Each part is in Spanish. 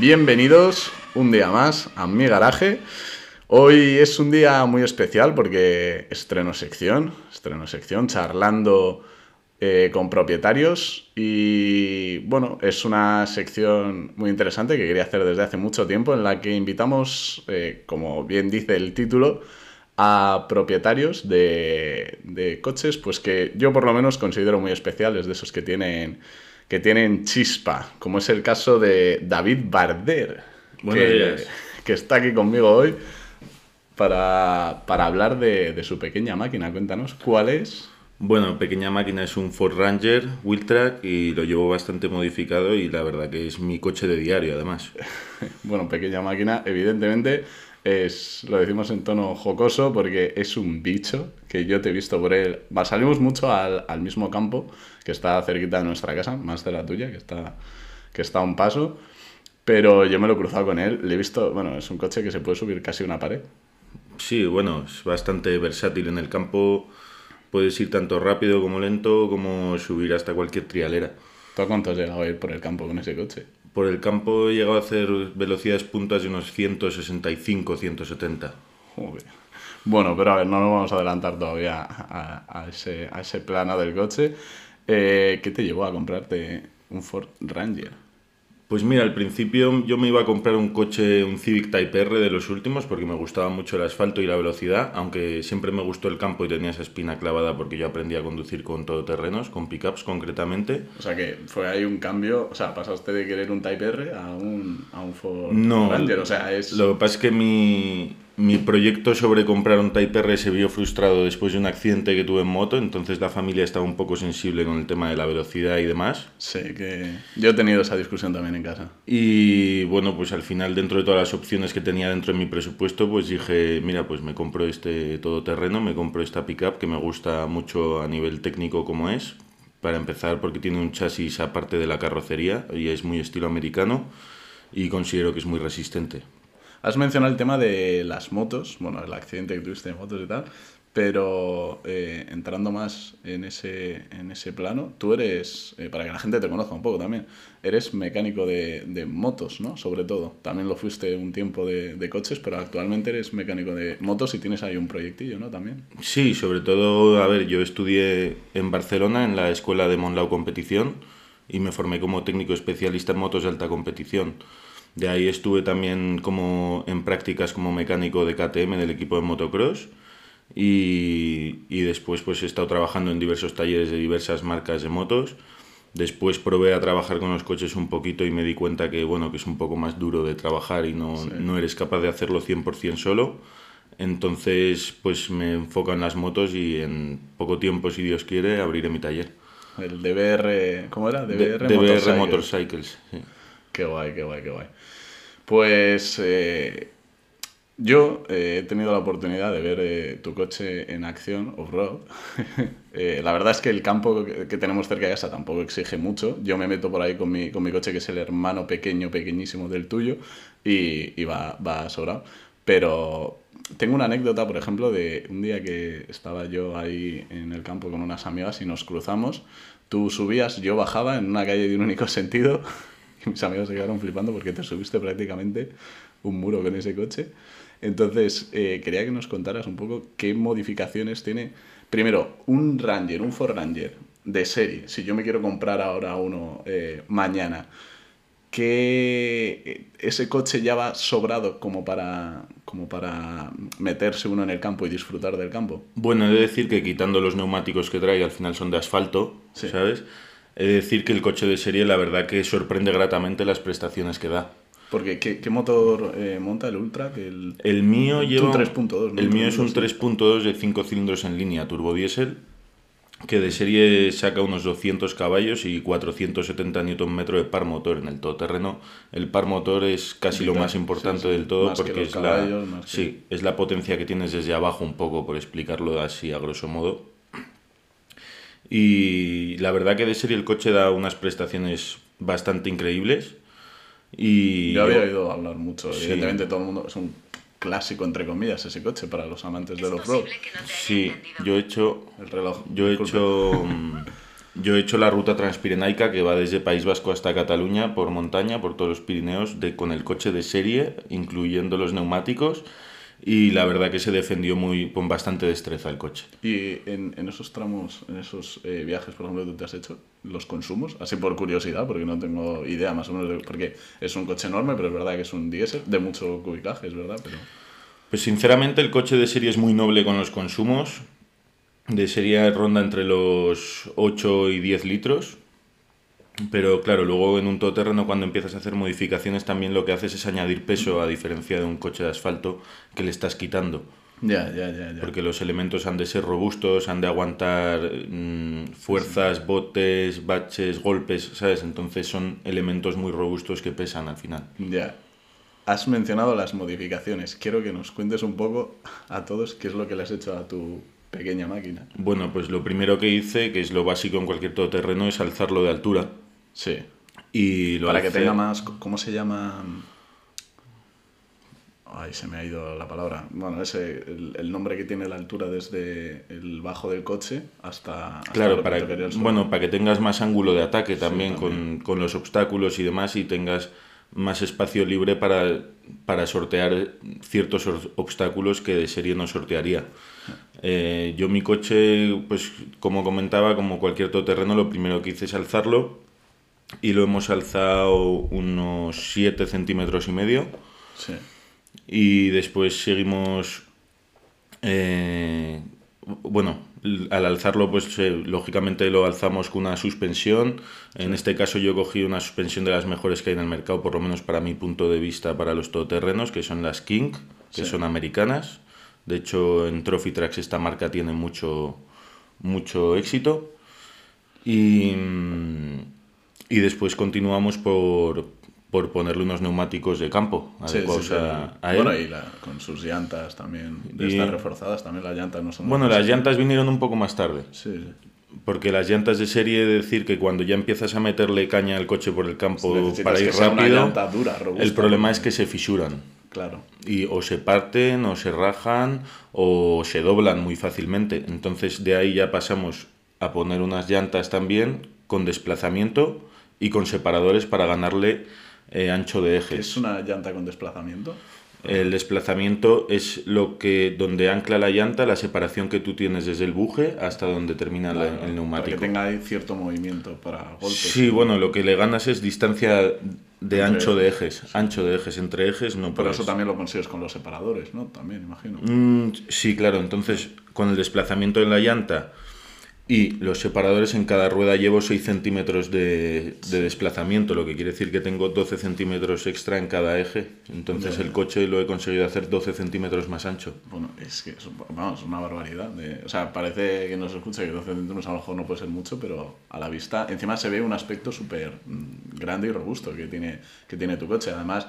Bienvenidos un día más a mi garaje. Hoy es un día muy especial porque estreno sección, estreno sección charlando eh, con propietarios y bueno, es una sección muy interesante que quería hacer desde hace mucho tiempo en la que invitamos, eh, como bien dice el título, a propietarios de, de coches pues que yo por lo menos considero muy especiales, de esos que tienen que tienen chispa, como es el caso de David Barder, que, que, está aquí conmigo hoy para, para hablar de, de, su pequeña máquina. Cuéntanos, ¿cuál es? Bueno, pequeña máquina es un Ford Ranger Wheeltrack y lo llevo bastante modificado y la verdad que es mi coche de diario además. bueno, pequeña máquina, evidentemente es, lo decimos en tono jocoso porque es un bicho que yo te he visto por él. Salimos mucho al, al, mismo campo que está cerquita de nuestra casa, más de la tuya, que está, que está a un paso. Pero yo me lo he cruzado con él, le he visto, bueno, es un coche que se puede subir casi una pared. Sí, bueno, es bastante versátil en el campo. Puedes ir tanto rápido como lento, como subir hasta cualquier trialera. ¿Tú a cuánto has llegado a ir por el campo con ese coche? Por el campo he llegado a hacer velocidades puntas de unos 165, 170. Joder. Bueno, pero a ver, no nos vamos a adelantar todavía a, a, ese, a ese plano del coche. Eh, ¿Qué te llevó a comprarte un Ford Ranger? Pues mira, al principio yo me iba a comprar un coche, un Civic Type R de los últimos, porque me gustaba mucho el asfalto y la velocidad, aunque siempre me gustó el campo y tenía esa espina clavada porque yo aprendí a conducir con todoterrenos, con pickups concretamente. O sea que fue ahí un cambio, o sea, pasaste de querer un Type R a un, a un Ford no, Ranger, o sea, es... Lo que pasa es que mi, mi proyecto sobre comprar un Type R se vio frustrado después de un accidente que tuve en moto, entonces la familia estaba un poco sensible con el tema de la velocidad y demás. Sí, que yo he tenido esa discusión también en casa. Y bueno, pues al final dentro de todas las opciones que tenía dentro de mi presupuesto, pues dije, mira, pues me compro este todoterreno, me compro esta pickup que me gusta mucho a nivel técnico como es, para empezar porque tiene un chasis aparte de la carrocería y es muy estilo americano y considero que es muy resistente. Has mencionado el tema de las motos, bueno, el accidente que tuviste de motos y tal, pero eh, entrando más en ese, en ese plano, tú eres, eh, para que la gente te conozca un poco también, eres mecánico de, de motos, ¿no? Sobre todo. También lo fuiste un tiempo de, de, coches, pero actualmente eres mecánico de motos y tienes ahí un proyectillo, ¿no? También. Sí, sobre todo, a ver, yo estudié en Barcelona, en la escuela de Monlau Competición, y me formé como técnico especialista en motos de alta competición. De ahí estuve también como en prácticas como mecánico de KTM del equipo de motocross y, y, después pues he estado trabajando en diversos talleres de diversas marcas de motos. Después probé a trabajar con los coches un poquito y me di cuenta que bueno que es un poco más duro de trabajar y no, sí. no eres capaz de hacerlo 100% solo. Entonces pues me enfoco en las motos y en poco tiempo, si Dios quiere, abriré mi taller. El DBR, ¿cómo era? DBR, DBR Motorcycles. Motorcycles sí. Qué guay, qué guay, qué guay. Pues eh, yo eh, he tenido la oportunidad de ver eh, tu coche en acción off-road. La verdad es que el campo que, que, tenemos cerca de casa tampoco exige mucho. Yo me meto por ahí con mi, con mi coche, que es el hermano pequeño, pequeñísimo del tuyo, y, y va, va sobrado. Pero tengo una anécdota, por ejemplo, de un día que estaba yo ahí en el campo con unas amigas y nos cruzamos. Tú subías, yo bajaba en una calle de un único sentido y mis amigos se quedaron flipando porque te subiste prácticamente un muro con ese coche. Entonces, eh, quería que nos contaras un poco qué modificaciones tiene. Primero, un Ranger, un Ford Ranger de serie. Si yo me quiero comprar ahora uno eh, mañana, que ese coche ya va sobrado como para, como para meterse uno en el campo y disfrutar del campo. Bueno, he de decir que quitando los neumáticos que trae, al final son de asfalto, sí. ¿sabes? He de decir que el coche de serie, la verdad que sorprende gratamente las prestaciones que da. Porque, ¿qué, qué motor eh, monta el Ultra? Que el, el mío lleva... un 3.2. ¿no? El mío es un 3.2 de 5 cilindros en línea, turbodiesel, que de serie saca unos 200 caballos y 470 Nm de par motor en el todoterreno. El par motor es casi lo más importante sí, sí. del todo más porque es caballos, la, que... sí, es la potencia que tienes desde abajo un poco, por explicarlo así a grosso modo. Y la verdad que de serie el coche da unas prestaciones bastante increíbles. Y yo había oído hablar mucho. Sí. Evidentemente todo el mundo es un clásico entre comillas ese coche para los amantes del off-road. sí, yo he hecho el reloj. Yo he hecho Yo he hecho la ruta transpirenaica que va desde País Vasco hasta Cataluña por montaña, por todos los Pirineos, de, con el coche de serie, incluyendo los neumáticos y la verdad que se defendió muy con bastante destreza el coche. Y en, en esos tramos, en esos eh, viajes, por ejemplo, que tú te has hecho, los consumos, así por curiosidad, porque no tengo idea más o menos, de, porque es un coche enorme, pero es verdad que es un diésel de mucho cubicaje, es verdad, pero... Pues sinceramente el coche de serie es muy noble con los consumos. De serie ronda entre los 8 y 10 litros pero claro, luego en un todoterreno cuando empiezas a hacer modificaciones también lo que haces es añadir peso a diferencia de un coche de asfalto que le estás quitando. Ya, ya, ya, ya. Porque los elementos han de ser robustos, han de aguantar mm, fuerzas, botes, baches, golpes, ¿sabes? Entonces son elementos muy robustos que pesan al final. Ya. Has mencionado las modificaciones. Quiero que nos cuentes un poco a todos qué es lo que le has hecho a tu pequeña máquina. Bueno, pues lo primero que hice, que es lo básico en cualquier todoterreno, es alzarlo de altura. Sí. Y lo Para que alcé- tenga más. ¿Cómo se llama? Ay, se me ha ido la palabra. Bueno, ese, el, el nombre que tiene la altura desde el bajo del coche hasta. hasta Claro, que para, suelo. bueno, para que tengas más ángulo de ataque también, también. Con, con los obstáculos y demás y tengas más espacio libre para, para sortear ciertos obstáculos que de serie no sortearía. Eh, yo mi coche, pues como comentaba, como cualquier todoterreno, lo primero que hice es alzarlo y lo hemos alzado unos 7 centímetros y medio. Sí. y después seguimos eh, bueno al alzarlo pues eh, lógicamente lo alzamos con una suspensión. En este caso yo cogí una suspensión de las mejores que hay en el mercado por lo menos para mi punto de vista para los todoterrenos que son las King que Sí. son americanas. De hecho en Trophy Tracks esta marca tiene mucho mucho éxito. Y, mm, y después continuamos por, por ponerle unos neumáticos de campo Sí, adecuados sí, sí. a, a él. Bueno, y la- con sus llantas también. De Y- reforzadas también, las llantas no son. Bueno, las llantas vinieron un poco más tarde, Sí, sí. porque las llantas de serie, decir que cuando ya empiezas a meterle caña al coche por el campo para ir rápido, dura, robusta, el problema es que se fisuran. Claro. Y o se parten, o se rajan, o se doblan muy fácilmente. Entonces de ahí ya pasamos a poner unas llantas también con desplazamiento y con separadores para ganarle eh, ancho de ejes. ¿Es una llanta con desplazamiento? El desplazamiento es lo que donde ancla la llanta, la separación que tú tienes desde el buje hasta donde termina la- Vale, el Para neumático. que tenga cierto movimiento para golpes. Sí, bueno, lo que le ganas es distancia de ancho de ejes. Ancho de ejes entre ejes no Pero eso también lo consigues con los separadores, ¿no? También, imagino. Mm, sí, claro. Entonces, con el desplazamiento de la llanta y los separadores en cada rueda llevo 6 centímetros de, de desplazamiento, lo que quiere decir que tengo 12 centímetros extra en cada eje. Entonces, Ya, el coche lo he conseguido hacer 12 centímetros más ancho. Bueno, es que es, vamos, una barbaridad. de- o sea, parece que no se escucha que 12 centímetros a lo mejor no puede ser mucho, pero a la vista, encima se ve un aspecto súper mm, grande y robusto que tiene, que tiene tu coche. Además,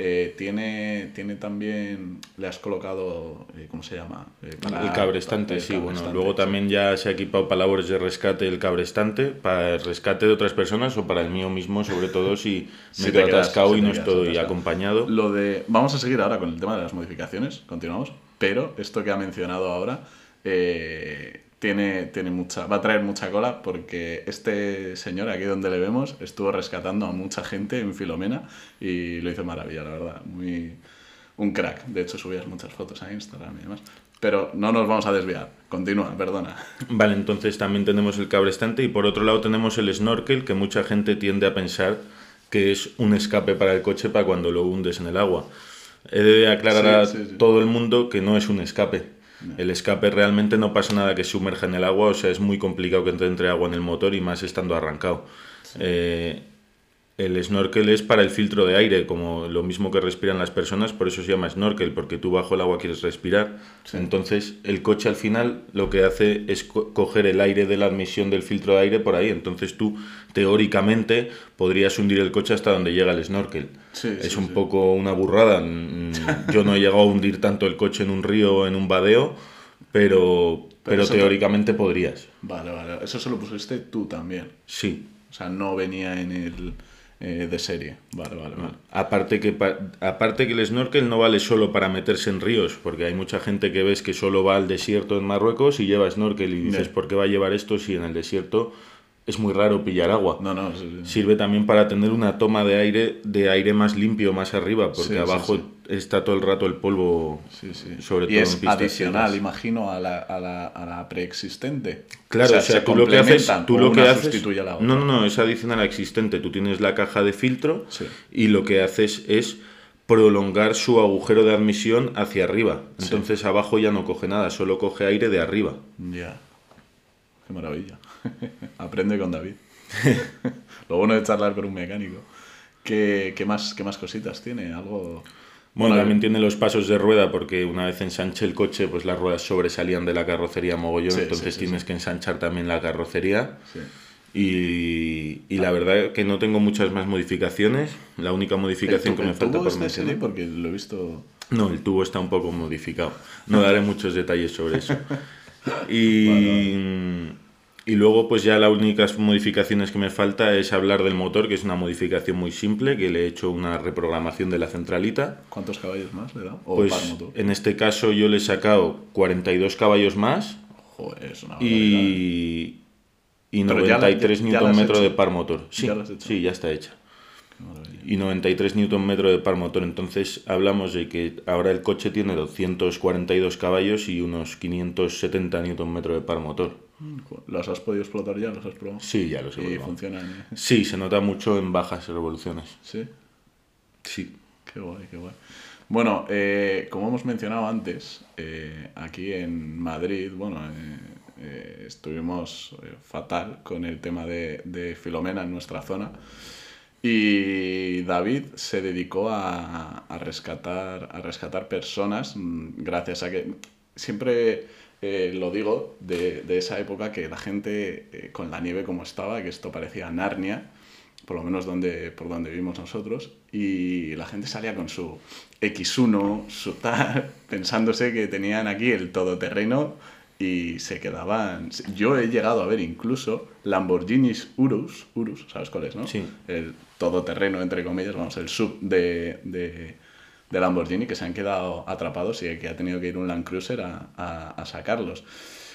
eh, tiene, tiene también, le has colocado, eh, ¿cómo se llama? Eh, para- el cabrestante, sí, bueno. Luego sí. también ya se ha equipado para labores de rescate el cabrestante, para el rescate de otras personas o para el mío mismo, sobre todo si Si me te quedo quedas- atascado si y no quedas estoy acompañado. Lo de, vamos a seguir ahora con el tema de las modificaciones, continuamos, pero esto que ha mencionado ahora eh, tiene, tiene mucha, va a traer mucha cola porque este señor, aquí donde le vemos, estuvo rescatando a mucha gente en Filomena y lo hizo maravilla, la verdad, muy un crack. De hecho, subías muchas fotos a Instagram y demás. Pero no nos vamos a desviar. Continúa, perdona. Vale, entonces también tenemos el cabrestante y por otro lado tenemos el snorkel, que mucha gente tiende a pensar que es un escape para el coche para cuando lo hundes en el agua. He de aclarar Sí, a sí, sí. todo el mundo que no es un escape. El escape realmente no pasa nada que sumerja en el agua, o sea, es muy complicado que entre agua en el motor y más estando arrancado. Eh, el snorkel es para el filtro de aire, como lo mismo que respiran las personas, por eso se llama snorkel, porque tú bajo el agua quieres respirar. Entonces, el coche al final lo que hace es co- coger el aire de la admisión del filtro de aire por ahí. Entonces, tú teóricamente podrías hundir el coche hasta donde llega el snorkel. Sí, es sí, un poco una burrada. Mm, Yo no he llegado a hundir tanto el coche en un río o en un badeo, pero, pero, te- teóricamente podrías. Vale, vale. Eso se lo pusiste tú también. Sí. O sea, no venía en el eh, de serie. Vale, vale, vale. Aparte que, pa- aparte que el snorkel no vale solo para meterse en ríos, porque hay mucha gente que ves que solo va al desierto en Marruecos y lleva snorkel y dices. ¿por qué va a llevar esto si en el desierto es muy raro pillar agua. No, no, sí, sí. Sirve también para tener una toma de aire, de aire más limpio más arriba, porque Sí, abajo está todo el rato el polvo, Sí, sí. sobre y todo en es pistas adicional, imagino, a la, a la, a la preexistente. Claro, o sea, se tú lo que haces, tú o lo que haces, la otra. no, no, no, es adicional a existente. Tú tienes la caja de filtro Sí. y lo que haces es prolongar su agujero de admisión hacia arriba. Entonces abajo ya no coge nada, solo coge aire de arriba. Ya. Qué maravilla. Aprende con David. Lo bueno de charlar con un mecánico. ¿Qué, qué más, ¿Qué más cositas tiene? Algo. Bueno, también tiene los pasos de rueda porque una vez ensanche el coche, pues las ruedas sobresalían de la carrocería mogollón, Sí, entonces sí, sí, tienes que ensanchar también la carrocería. Sí. Y, y la verdad que no tengo muchas más modificaciones. La única modificación ¿El, que me falta por es serie? mencionar. Porque lo he visto. No, el tubo está un poco modificado. No daré muchos detalles sobre eso. Y, y luego, pues ya las únicas modificaciones que me falta es hablar del motor, que es una modificación muy simple, que le he hecho una reprogramación de la centralita. ¿Cuántos caballos más le da? ¿O Pues par motor? en este caso yo le he sacado 42 caballos más Joder, es una y, y ya la- 93 ya- ya la has Nm de par motor. Sí, ¿Ya sí, ya está hecha. Y 93 Nm de par motor. Entonces hablamos de que ahora el coche tiene 242 caballos y unos 570 Nm de par motor. ¿Los has podido explotar ya? ¿Los has probado? Sí, ya lo sé. Y probado. funcionan. ¿eh? Sí, se nota mucho en bajas revoluciones. Sí. Sí. Qué guay, qué guay. Bueno, eh, como hemos mencionado antes, eh, aquí en Madrid, bueno, eh, estuvimos fatal con el tema de, de Filomena en nuestra zona. Y David se dedicó a, a rescatar, a rescatar personas mm, gracias a que siempre eh, lo digo de, de esa época que la gente eh, con la nieve como estaba, que esto parecía Narnia, por lo menos donde, por donde vivimos nosotros, y la gente salía con su X1, su tal, pensándose que tenían aquí el todoterreno y se quedaban... Yo he llegado a ver incluso Lamborghinis Urus, Urus, ¿sabes cuál es, no? Sí. El todoterreno, entre comillas, vamos, el sub de, de, de Lamborghini, que se han quedado atrapados y que ha tenido que ir un Land Cruiser a, a- a sacarlos.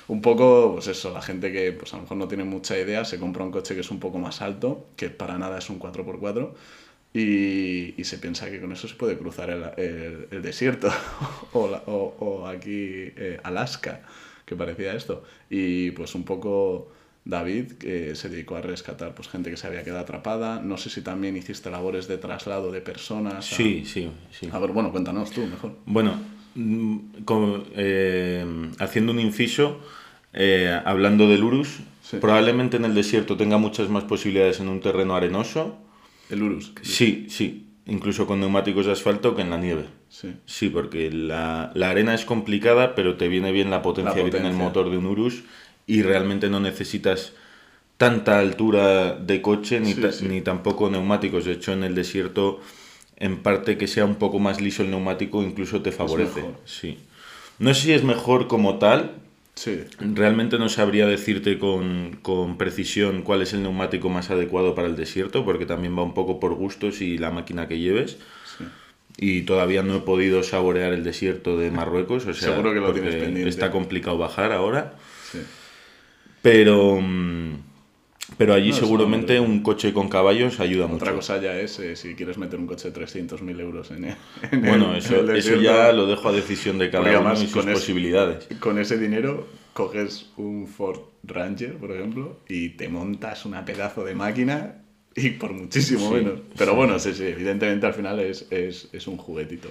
Un poco, pues eso, la gente que pues a lo mejor no tiene mucha idea, se compra un coche que es un poco más alto, que para nada es un 4x4, y, y se piensa que con eso se puede cruzar el, el- el desierto, o, la- o- o aquí eh, Alaska, que parecía esto. Y pues un poco David que se dedicó a rescatar pues, gente que se había quedado atrapada. No sé si también hiciste labores de traslado de personas. a- Sí, sí, sí. A ver, bueno, cuéntanos tú mejor. Bueno, mm, con- eh, haciendo un inciso, eh, hablando del Urus, Sí. probablemente en el desierto tenga muchas más posibilidades en un terreno arenoso. El Urus. Sí, sí, incluso con neumáticos de asfalto que en la nieve. Sí. Sí, porque la, la arena es complicada, pero te viene bien la potencia, La que tiene el motor de un Urus y realmente no necesitas tanta altura de coche ni, Sí, ta- sí. ni tampoco neumáticos. De hecho, en el desierto, en parte que sea un poco más liso el neumático, incluso te favorece. Sí. No sé si es mejor como tal. Sí. Realmente no sabría decirte con, con precisión cuál es el neumático más adecuado para el desierto, porque también va un poco por gustos y la máquina que lleves sí. y todavía no he podido saborear el desierto de Marruecos, o sea, Seguro que lo porque tienes pendiente. está complicado bajar ahora, sí. pero mm, pero allí No, seguramente un coche con caballos ayuda mucho. Otra cosa ya es eh, si quieres meter un coche de 300.000 euros en el, en Bueno, el- eso, el eso ya lo dejo a decisión de cada uno y sus ese- posibilidades. Con ese dinero coges un Ford Ranger, por ejemplo, y te montas una pedazo de máquina y por muchísimo Sí, menos. Pero sí. bueno, sí, sí, evidentemente al final es, es, es un juguetito.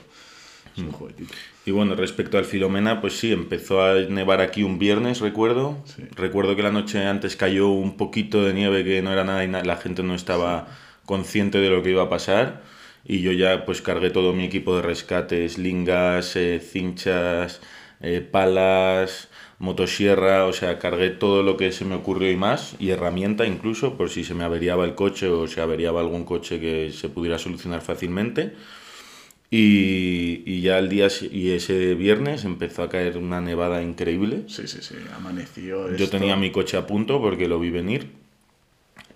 Es Mm. un juguetito. Y bueno, respecto al Filomena, pues sí, empezó a nevar aquí un viernes, recuerdo. Sí. Recuerdo que la noche antes cayó un poquito de nieve que no era nada y na- la gente no estaba consciente de lo que iba a pasar. Y yo ya pues cargué todo mi equipo de rescates, lingas, eh, cinchas, eh, palas, motosierra, o sea, cargué todo lo que se me ocurrió y más, y herramienta incluso, por si se me averiaba el coche o se averiaba algún coche que se pudiera solucionar fácilmente. Y, y ya el día y ese viernes empezó a caer una nevada increíble. Sí, sí, sí, amaneció. Yo tenía mi coche a punto porque lo vi venir.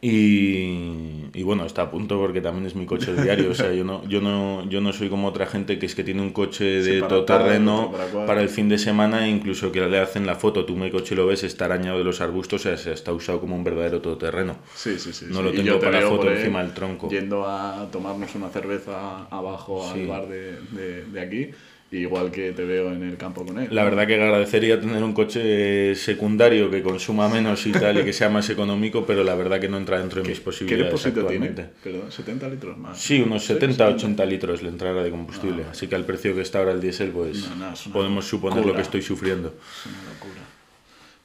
Y, y, bueno, está a punto porque también es mi coche diario. O sea, yo no, yo no, yo no soy como otra gente que es que tiene un coche de todoterreno para, el fin de semana, e incluso que le hacen la foto, tú mi coche lo ves, está arañado de los arbustos, o sea, está usado como un verdadero todoterreno. Sí, sí, sí. No lo tengo para foto encima del tronco. Yendo a tomarnos una cerveza abajo al bar de, de, de aquí igual que te veo en el campo con él. La verdad que agradecería tener un coche secundario que consuma menos y tal y que sea más económico, pero la verdad que no entra dentro de mis posibilidades. ¿Qué depósito tiene? Perdón, 70 litros más. Sí, unos 70, 80 litros le entrada de combustible. Ah. Así que al precio que está ahora el diésel, pues podemos suponer lo que estoy sufriendo. Es una locura.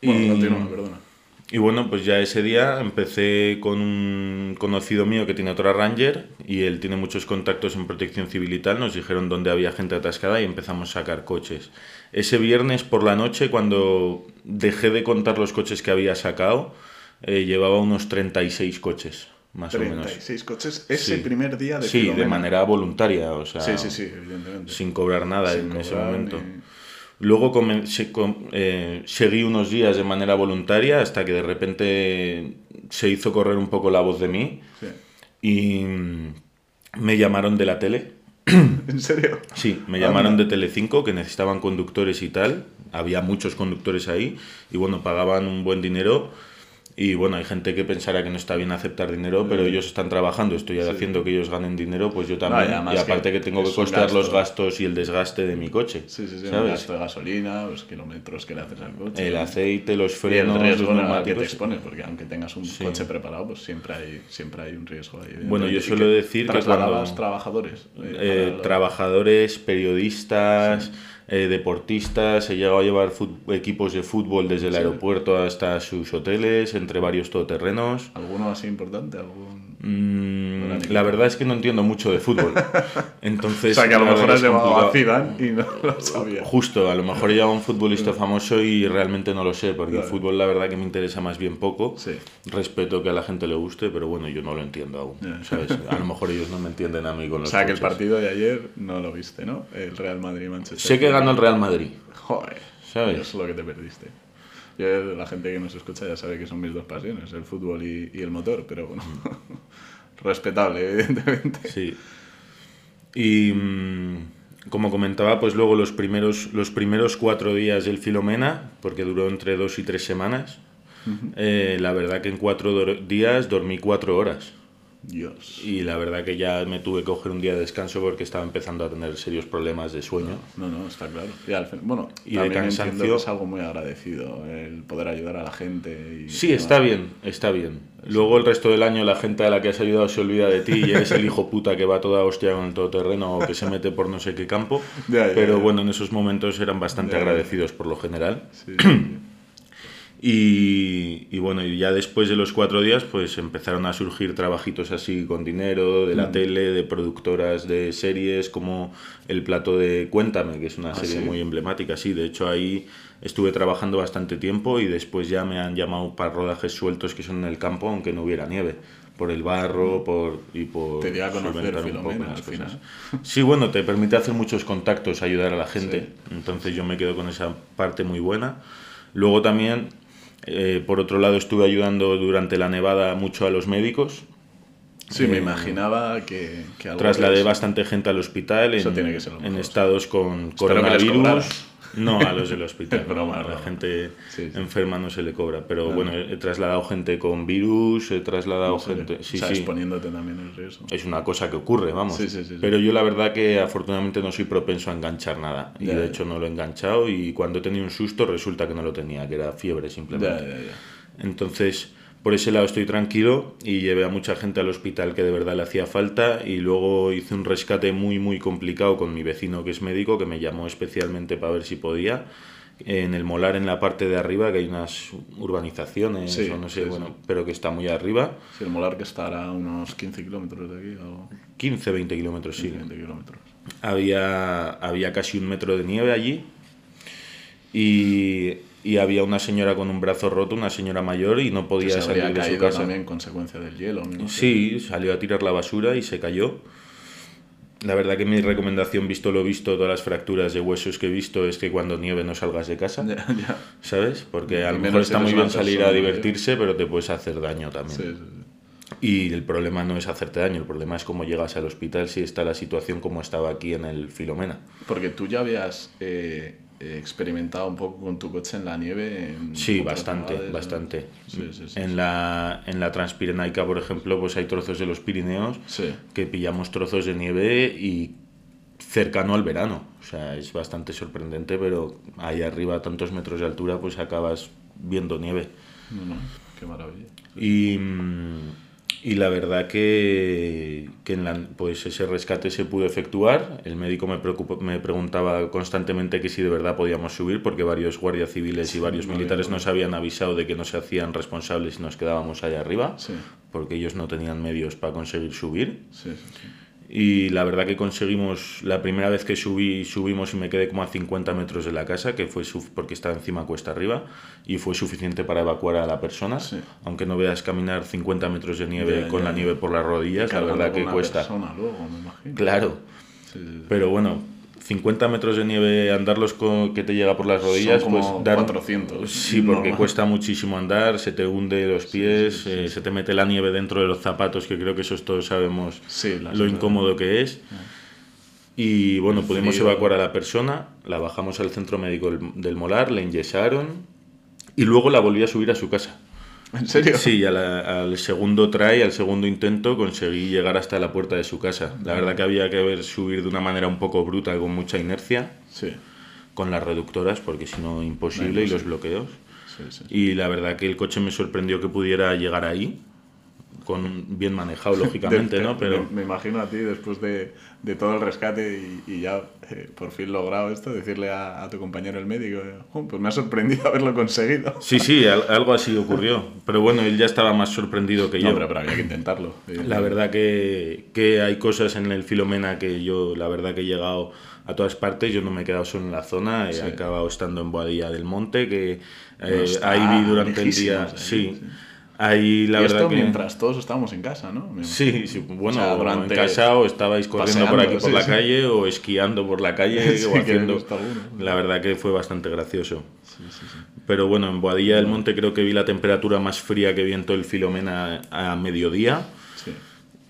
Bueno, continúa, perdona. Y bueno, pues ya ese día empecé con un conocido mío que tiene otra Ranger y él tiene muchos contactos en protección civil y tal. Nos dijeron dónde había gente atascada y empezamos a sacar coches. Ese viernes por la noche, cuando dejé de contar los coches que había sacado, eh, llevaba unos 36 coches, más o menos. 36 coches ese primer día de Sí, de manera voluntaria, o sea, sí, sí, sí, evidentemente. sin cobrar nada en ese momento. Luego eh, seguí unos días de manera voluntaria hasta que de repente se hizo correr un poco la voz de mí y me llamaron de la tele. ¿En serio? Sí, me llamaron de Telecinco que necesitaban conductores y tal. Había muchos conductores ahí y bueno, pagaban un buen dinero y bueno, hay gente que pensará que no está bien aceptar dinero, pero ellos están trabajando, estoy haciendo que ellos ganen dinero, pues yo también. y aparte que, tengo que costear los gastos y el desgaste de mi coche. Sí, sí, sí. El gasto de gasolina, los kilómetros que le haces al coche. El aceite, los frenos, y el riesgo los que te expones, porque aunque tengas un coche preparado, pues siempre hay, siempre hay un riesgo ahí. Bueno, yo suelo decir que cuando... trabajadores? Eh, eh, trabajadores, periodistas... Eh, deportistas, he llegado a llevar equipos de fútbol desde el aeropuerto hasta sus hoteles, entre varios todoterrenos. ¿Alguno así importante? ¿Algún... Mm, la verdad es que no entiendo mucho de fútbol. Entonces, o sea, que a lo mejor has llevado a Zidane y no lo sabía. Justo, a lo mejor he llevado a un futbolista famoso y realmente no lo sé, porque el fútbol la verdad que me interesa más bien poco. Respeto que a la gente le guste, pero bueno, yo no lo entiendo aún. ¿sabes? A lo mejor ellos no me entienden a mí con los O sea, que el partido de ayer no lo viste, ¿no? El Real Madrid-Manchester. Sé que el Real Madrid. Joder, ¿sabes? Eso es lo que te perdiste. La gente que nos escucha ya sabe que son mis dos pasiones, el fútbol y, el motor, pero bueno, respetable, evidentemente. Sí. Y mm, como comentaba, pues luego los primeros, los primeros cuatro días del Filomena, porque duró entre dos y tres semanas, eh, la verdad que en cuatro días dormí cuatro horas. Dios. Y la verdad que ya me tuve que coger un día de descanso porque estaba empezando a tener serios problemas de sueño. No, no, está claro. Y bueno, y de cansancio. es algo muy agradecido el poder ayudar a la gente. Y sí, está bien, está bien. Luego el resto del año la gente a la que has ayudado se olvida de ti y eres el hijo puta que va toda hostia con el todoterreno o que se mete por no sé qué campo. Pero bueno, en esos momentos eran bastante agradecidos por lo general. Sí. Y, bueno, y ya después de los cuatro días, pues empezaron a surgir trabajitos así con dinero, de la mm. tele, de productoras de series, como el plato de Cuéntame, que es una ah, serie muy emblemática, sí. De hecho, ahí estuve trabajando bastante tiempo y después ya me han llamado para rodajes sueltos que son en el campo, aunque no hubiera nieve por el barro mm. por, y por te dio a conocer poco las cosas. Sí, bueno, te permite hacer muchos contactos, ayudar a la gente. Entonces yo me quedo con esa parte muy buena. Luego también eh, por otro lado, estuve ayudando durante la nevada mucho a los médicos. Sí, me eh, imaginaba que, Trasladé bastante gente al hospital en, estados con coronavirus. No, a los del hospital. a la gente enferma no se le cobra. Pero bueno, he trasladado gente con virus, he trasladado gente. Sí, o exponiéndote también el riesgo. Es una cosa que ocurre, vamos. Pero yo la verdad que afortunadamente no soy propenso a enganchar nada. Y de hecho no lo he enganchado. Y cuando he tenido un susto resulta que no lo tenía, que era fiebre simplemente. Entonces por ese lado estoy tranquilo y llevé a mucha gente al hospital que de verdad le hacía falta y luego hice un rescate muy muy complicado con mi vecino que es médico que me llamó especialmente para ver si podía en el molar en la parte de arriba que hay unas urbanizaciones o no sé bueno pero que está muy arriba. Sí, el molar que estará a unos 15 kilómetros de aquí o... 15 20 kilómetros sí. 20 kilómetros. Había había casi un metro de nieve allí y y había una señora con un brazo roto, una señora mayor, y no podía salir de su casa. también consecuencia del hielo. Sí, salió a tirar la basura y se cayó. La verdad que mi recomendación, visto lo visto, todas las fracturas de huesos que he visto, es que cuando nieve no salgas de casa. ¿Sabes? Porque a lo mejor está muy bien salir a divertirse, pero te puedes hacer daño también. Y el problema no es hacerte daño, el problema es cómo llegas al hospital si está la situación como estaba aquí en el Filomena. Porque tú ya eh, experimentado un poco con tu coche en la nieve. En Sí, bastante, ciudades, ¿no? bastante. Sí, sí, sí. En la, en la Transpirenaica, por ejemplo, pues hay trozos de los Pirineos que pillamos trozos de nieve y cercano al verano. O sea, es bastante sorprendente, pero ahí arriba a tantos metros de altura pues acabas viendo nieve. No, no, qué maravilla. Y, y la verdad que, que en la- pues ese rescate se pudo efectuar. El médico me, preocupó- me preguntaba constantemente que si de verdad podíamos subir, porque varios guardias civiles y varios no militares nos habían avisado de que no se hacían responsables si nos quedábamos allá arriba, Sí, porque ellos no tenían medios para conseguir subir. sí, sí. sí. Y la verdad que conseguimos, la primera vez que subí, subimos y me quedé como a 50 metros de la casa, que fue porque estaba encima cuesta arriba, y fue suficiente para evacuar a la persona. Sí. Aunque no veas caminar 50 metros de nieve Ya, con ya, la nieve por las rodillas, la verdad que cuesta. persona luego, me imagino. Claro, sí, sí. pero bueno, 50 metros de nieve, andarlos con, que te llega por las rodillas, Son como pues dar- 400, Sí, porque cuesta muchísimo andar, se te hunde los pies, eh, se te mete la nieve dentro de los zapatos, que creo que esos todos sabemos lo incómodo que es. Y bueno, pudimos evacuar a la persona, la bajamos al centro médico del, del Molar, le enyesaron y luego la volví a subir a su casa. ¿En serio? Sí, al segundo try, al segundo intento, conseguí llegar hasta la puerta de su casa. La verdad que había que ver subir de una manera un poco bruta, con mucha inercia, Sí, con las reductoras, porque si no, imposible, y los bloqueos. sí, sí. Y la verdad que el coche me sorprendió que pudiera llegar ahí, con bien manejado, lógicamente, De- ¿no? Pero... me, me imagino a ti después de, de todo el rescate y, y ya eh, por fin logrado esto, decirle a, a tu compañero el médico, eh, "Jo, pues me ha sorprendido haberlo conseguido. Sí, sí, al- algo así ocurrió. Pero bueno, él ya estaba más sorprendido que yo. No, pero, pero había que intentarlo. La verdad que, que hay cosas en el Filomena que yo, la verdad que he llegado a todas partes, yo no me he quedado solo en la zona, he Sí. acabado estando en Boadilla del Monte, que eh, ahí vi durante el día, ahí, sí, sí. Ahí la y verdad esto que... mientras todos estábamos en casa, ¿no? Sí, sí, bueno, O sea, durante- en casa o estabais corriendo por aquí por sí, la sí. calle o esquiando por la calle Sí, o haciendo... La verdad que fue bastante gracioso. Pero bueno, en Boadilla del Monte creo que vi la temperatura más fría que vi en todo el Filomena a mediodía.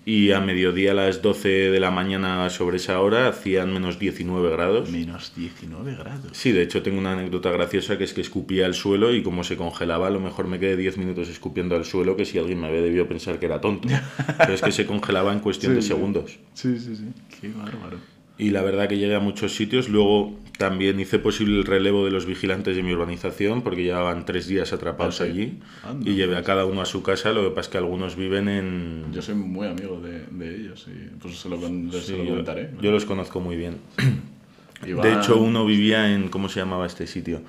Y a mediodía a las 12 de la mañana sobre esa hora hacían menos 19 grados. Menos 19 grados. Sí, de hecho tengo una anécdota graciosa que es que escupía al suelo y como se congelaba, a lo mejor me quedé 10 minutos escupiendo al suelo que si alguien me ve debió pensar que era tonto. Pero es que se congelaba en cuestión Sí, de segundos. Sí, sí, sí. Qué bárbaro. Y la verdad que llegué a muchos sitios. Luego también hice posible el relevo de los vigilantes de mi urbanización porque llevaban tres días atrapados Ah, sí. allí. Y llevé a cada uno a su casa. Lo que pasa es que algunos viven en... Yo soy muy amigo de, de ellos y pues se lo, se Sí, lo yo- comentaré. yo los conozco muy bien. Iván- De hecho, uno vivía en. ¿Cómo se llamaba este sitio?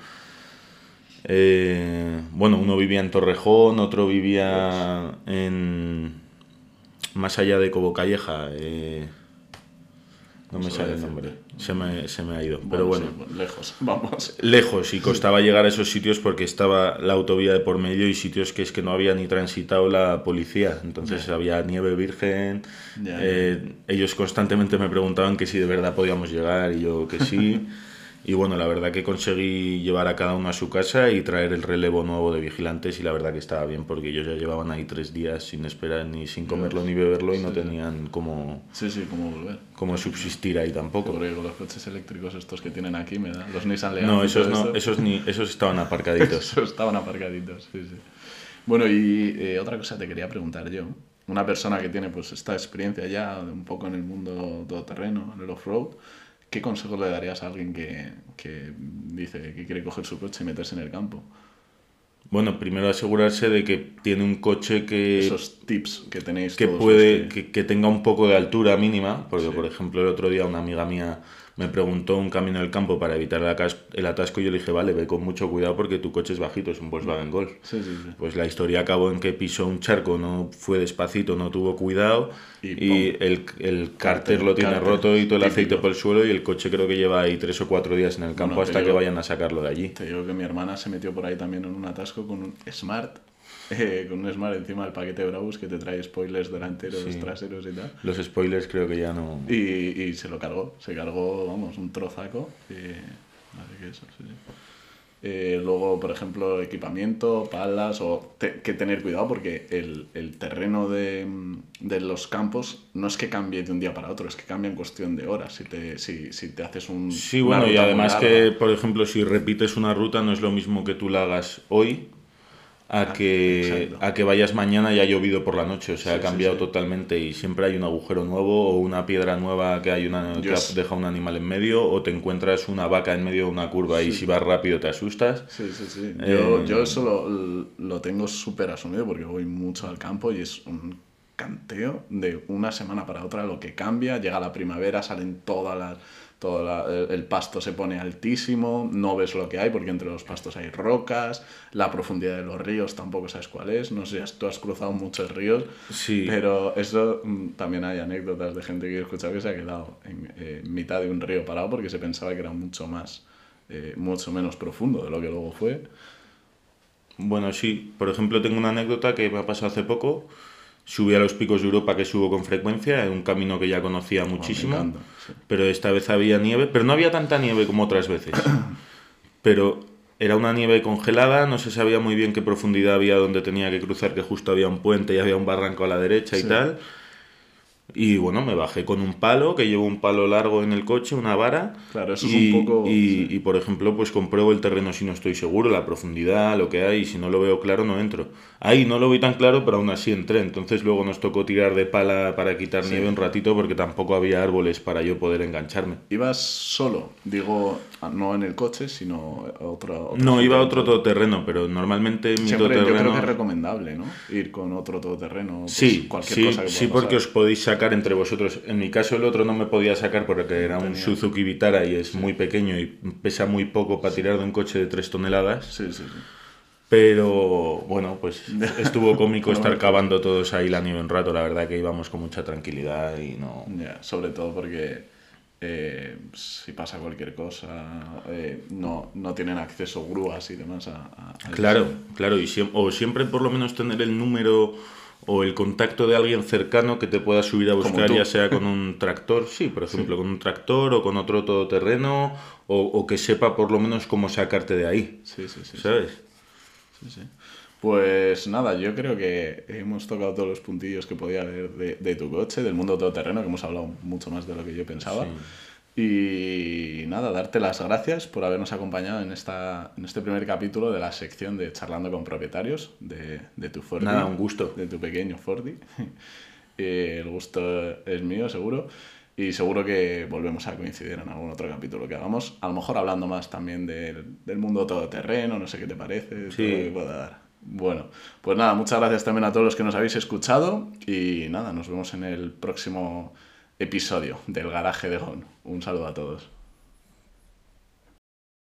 Eh, bueno, uno vivía en Torrejón, otro vivía en. Más allá de Cobo Calleja. eh, no me sale el nombre. Se me, se me ha ido. Pero bueno. sí, lejos, vamos. Lejos y costaba llegar a esos sitios porque estaba la autovía de por medio y sitios que es que no había ni transitado la policía. Entonces había nieve virgen. Eh, ellos constantemente me preguntaban que si de verdad podíamos llegar y yo que sí. y bueno, la verdad que conseguí llevar a cada uno a su casa y traer el relevo nuevo de vigilantes y la verdad que estaba bien porque ellos ya llevaban ahí tres días sin esperar ni sin comerlo ni beberlo y no tenían cómo, Sí, sí, cómo volver. cómo subsistir ahí tampoco. Porque con los coches eléctricos estos que tienen aquí, me da. Los Nissan Leaf. No, esos no, esos ni, esos estaban aparcaditos. Esos estaban aparcaditos, sí, sí. Bueno, y eh, otra cosa te quería preguntar yo. Una persona que tiene pues esta experiencia ya un poco en el mundo todoterreno, en el off-road, ¿qué consejo le darías a alguien que, que dice que quiere coger su coche y meterse en el campo? Bueno, primero asegurarse de que tiene un coche que, Esos tips que tenéis que todos puede que, que tenga un poco de altura mínima, porque Sí. por ejemplo el otro día una amiga mía me preguntó un camino del campo para evitar el, atasco y yo le dije, vale, ve con mucho cuidado porque tu coche es bajito, es un Volkswagen Golf. Sí, sí, sí. Pues la historia acabó en que pisó un charco, no fue despacito, no tuvo cuidado Y el, el cárter lo tiene cárter, roto y todo el típico. aceite por el suelo y el coche creo que lleva ahí tres o cuatro días en el campo Bueno, hasta que vayan a sacarlo de allí. Te digo que mi hermana se metió por ahí también en un atasco con un Smart, eh, con un Smart encima del paquete Brabus que te trae spoilers delanteros, Sí. traseros y tal. Los spoilers creo que ya no... Y, y se lo cargó, se cargó, vamos, un trozaco. Y, así que eso, sí. Eh, luego, por ejemplo, equipamiento, palas, o que tener cuidado porque el, el terreno de, de, los campos no es que cambie de un día para otro, es que cambia en cuestión de horas. Si te, si, si te haces un. Sí, bueno, y además que, por ejemplo, si repites una ruta, no es lo mismo que tú la hagas hoy a que, a que vayas mañana y ha llovido por la noche, o sea, ha cambiado totalmente y siempre hay un agujero nuevo o una piedra nueva que hay una que deja un animal en medio o te encuentras una vaca en medio de una curva y si vas rápido te asustas. Sí, sí, sí. Yo, yo eso lo, lo tengo súper asumido porque voy mucho al campo y es un canteo de una semana para otra lo que cambia, llega la primavera, salen todas las todo el pasto se pone altísimo, no ves lo que hay porque entre los pastos hay rocas, la profundidad de los ríos tampoco sabes cuál es, no sé, tú has cruzado muchos ríos, sí. pero eso mm, también hay anécdotas de gente que he escuchado que se ha quedado en eh, mitad de un río parado porque se pensaba que era mucho más, eh, mucho menos profundo de lo que luego fue. Bueno, sí, por ejemplo tengo una anécdota que me ha pasado hace poco Subí a los picos de Europa que subo con frecuencia, un camino que ya conocía ah, muchísimo, pero esta vez había nieve, pero no había tanta nieve como otras veces. pero era una nieve congelada, no se sabía muy bien qué profundidad había donde tenía que cruzar, que justo había un puente y había un barranco a la derecha y tal. Y bueno, me bajé con un palo, que llevo un palo largo en el coche, una vara. Claro, eso y, es un poco. Y, y, por ejemplo, pues compruebo el terreno si no estoy seguro, la profundidad, lo que hay, y si no lo veo claro, no entro. Ahí no lo vi tan claro, pero aún así entré. Entonces luego nos tocó tirar de pala para quitar nieve un ratito porque tampoco había árboles para yo poder engancharme. ¿Ibas solo? Digo, no en el coche, sino otro. no, iba a otro todoterreno, pero normalmente mi todoterreno. Yo creo que es recomendable, ¿no? Ir con otro todoterreno. Pues sí, cualquier sí, cosa que sí, porque os podéis sacar entre vosotros. En mi caso, el otro no me podía sacar porque era un Suzuki Vitara y es muy pequeño y pesa muy poco para tirar de un coche de 3 toneladas. Sí, sí, sí. Pero bueno, pues estuvo cómico estar cavando todos ahí la nieve un rato. La verdad que íbamos con mucha tranquilidad y no. sobre todo porque eh, si pasa cualquier cosa, eh, no, no tienen acceso grúas y demás a. claro, claro, y o siempre por lo menos tener el número o el contacto de alguien cercano que te pueda subir a buscar, ya sea con un tractor, sí, por ejemplo, con un tractor o con otro todoterreno, o, o que sepa por lo menos cómo sacarte de ahí. Sí, sí, sí. ¿Sabes? Pues nada, yo creo que hemos tocado todos los puntillos que podía haber de, tu coche, del mundo todoterreno, que hemos hablado mucho más de lo que yo pensaba. Y nada, darte las gracias por habernos acompañado en, esta, en este primer capítulo de la sección de Charlando con Propietarios de, de tu Fordi. Nada, un gusto. De tu pequeño Fordi. el gusto es mío, seguro. Y seguro que volvemos a coincidir en algún otro capítulo que hagamos. A lo mejor hablando más también del, del mundo todoterreno, no sé qué te parece, sí. todo lo que pueda dar. Bueno, pues nada, muchas gracias también a todos los que nos habéis escuchado y nada, nos vemos en el próximo episodio del garaje de Gon. Un saludo a todos.